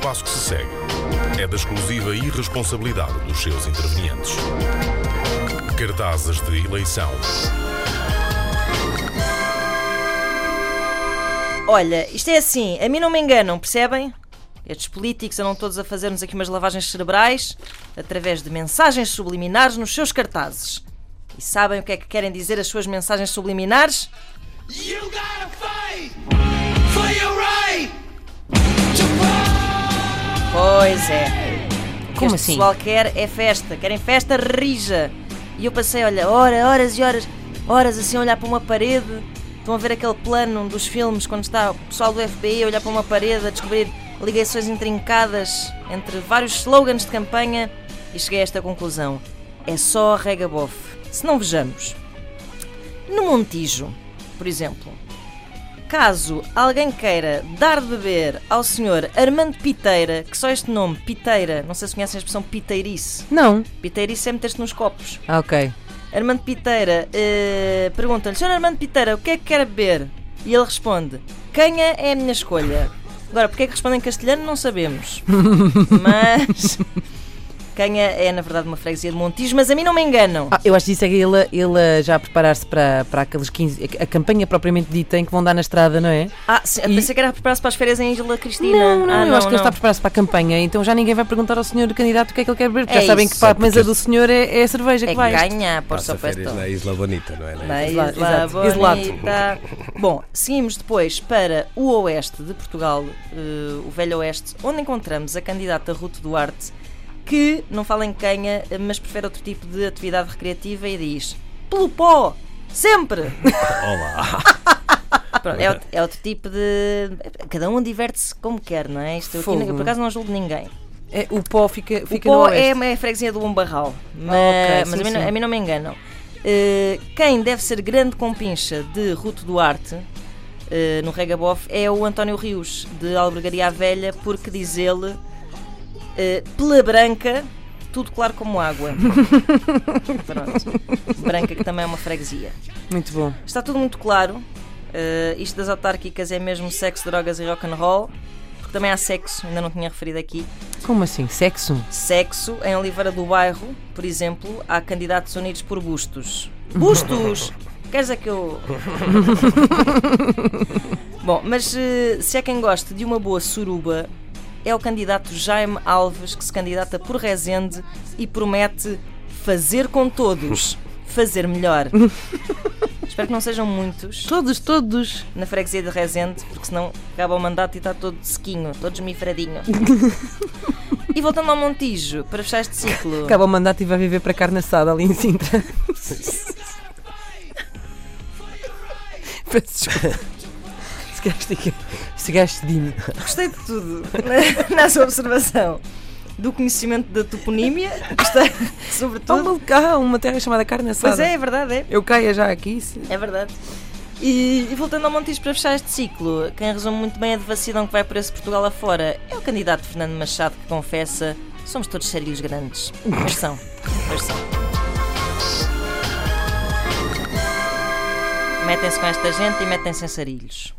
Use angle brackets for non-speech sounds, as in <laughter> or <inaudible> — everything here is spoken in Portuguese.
espaço que se segue é da exclusiva irresponsabilidade dos seus intervenientes. Cartazes de eleição. Olha, isto é assim, a mim não me enganam, percebem? Estes políticos andam todos a fazer-nos aqui umas lavagens cerebrais através de mensagens subliminares nos seus cartazes. E sabem o que é que querem dizer as suas mensagens subliminares? You gotta Pois é. O que Como este assim? pessoal quer é festa. Querem festa rija. E eu passei, olha, hora, horas e horas, horas assim a olhar para uma parede. Estão a ver aquele plano dos filmes quando está o pessoal do FBI a olhar para uma parede a descobrir ligações intrincadas entre vários slogans de campanha e cheguei a esta conclusão. É só rega bof. Se não vejamos. No Montijo, por exemplo, Caso alguém queira dar de beber ao senhor Armando Piteira, que só este nome, Piteira, não sei se conhecem a expressão piteirice. Não. Piteirice é meter-se nos copos. Ah, ok. Armando Piteira eh, pergunta-lhe: Senhor Armando Piteira, o que é que quer beber? E ele responde: Canha é a minha escolha. Agora, porque é que responde em castelhano, não sabemos. <laughs> Mas. Canha é, na verdade, uma freguesia de Montijo, mas a mim não me enganam. Ah, eu acho que isso é que ele, ele já a preparar-se para, para aqueles 15. A campanha propriamente dita em que vão dar na estrada, não é? Ah, sim, eu E- pensei que era a preparar-se para as férias em Isla Cristina. Não, não, ah, eu acho que ele não. está a preparar-se para a campanha, então já ninguém vai perguntar ao senhor candidato o que é que ele quer beber, porque É já sabem isso. que para a mesa do senhor é, é a cerveja que É vai. ganha, por Passa férias supuesto. na Isla Bonita, não é? Na Na Isla- Isla. Bonita. Bom, seguimos depois para o oeste de Portugal, eh, o Velho Oeste, onde encontramos a candidata Ruth Duarte, que não fala em canha, mas prefere outro tipo de atividade recreativa e diz: pelo pó, sempre! <laughs> Olá! <laughs> Pronto, é, outro, é outro tipo de. Cada um diverte-se como quer, não é? Isto eu, aqui, eu por acaso não julgo ninguém. É, o pó fica, O fica no pó oeste. é, é a freguesia do Umbarral, mas, ok, mas sim, a, mim, não- a mim não me enganam. Eh, quem deve ser grande compincha de Ruto Duarte eh, no Regabof é o António Rios, de Albergaria à Velha, porque diz ele, eh, pela branca, tudo claro como água. <laughs> Pronto. Branca, que também é uma freguesia. Muito bom. Está tudo muito claro. Eh, isto das autárquicas é mesmo sexo, drogas e rock and roll. Porque também há sexo, ainda não tinha referido aqui. Como assim? Sexo? Sexo, em Oliveira do Bairro, por exemplo, há candidatos unidos por bustos. Bustos! Queres dizer que eu. <laughs> Bom, mas eh, se é quem gosta de uma boa suruba, é o candidato Jaime Alves que se candidata por Rezende e promete fazer com todos, fazer melhor. <laughs> Espero que não sejam muitos Todos, todos. na freguesia de Rezende, porque senão acaba o mandato e está todo sequinho, todo esmifradinho. <laughs> e voltando ao Montijo, para fechar este ciclo. Acaba o mandato e vai viver para carne assada ali em Sintra. <laughs> Peço desculpa. Se gajo cedinho. Gostei de tudo na, <laughs> na sua observação. Do conhecimento da toponímia, gostei, <laughs> Há sobretudo. uma, há uma terra chamada carne assada. Pois é, é verdade, é. Eu caia já aqui. se- É verdade. E, e voltando ao Montijo para fechar este ciclo, quem resume muito bem a devassidão que vai por esse Portugal afora é o candidato Fernando Machado que confessa: somos todos sérios grandes. Pois são, pois são. Metem-se com esta gente e metem-se em sarilhos.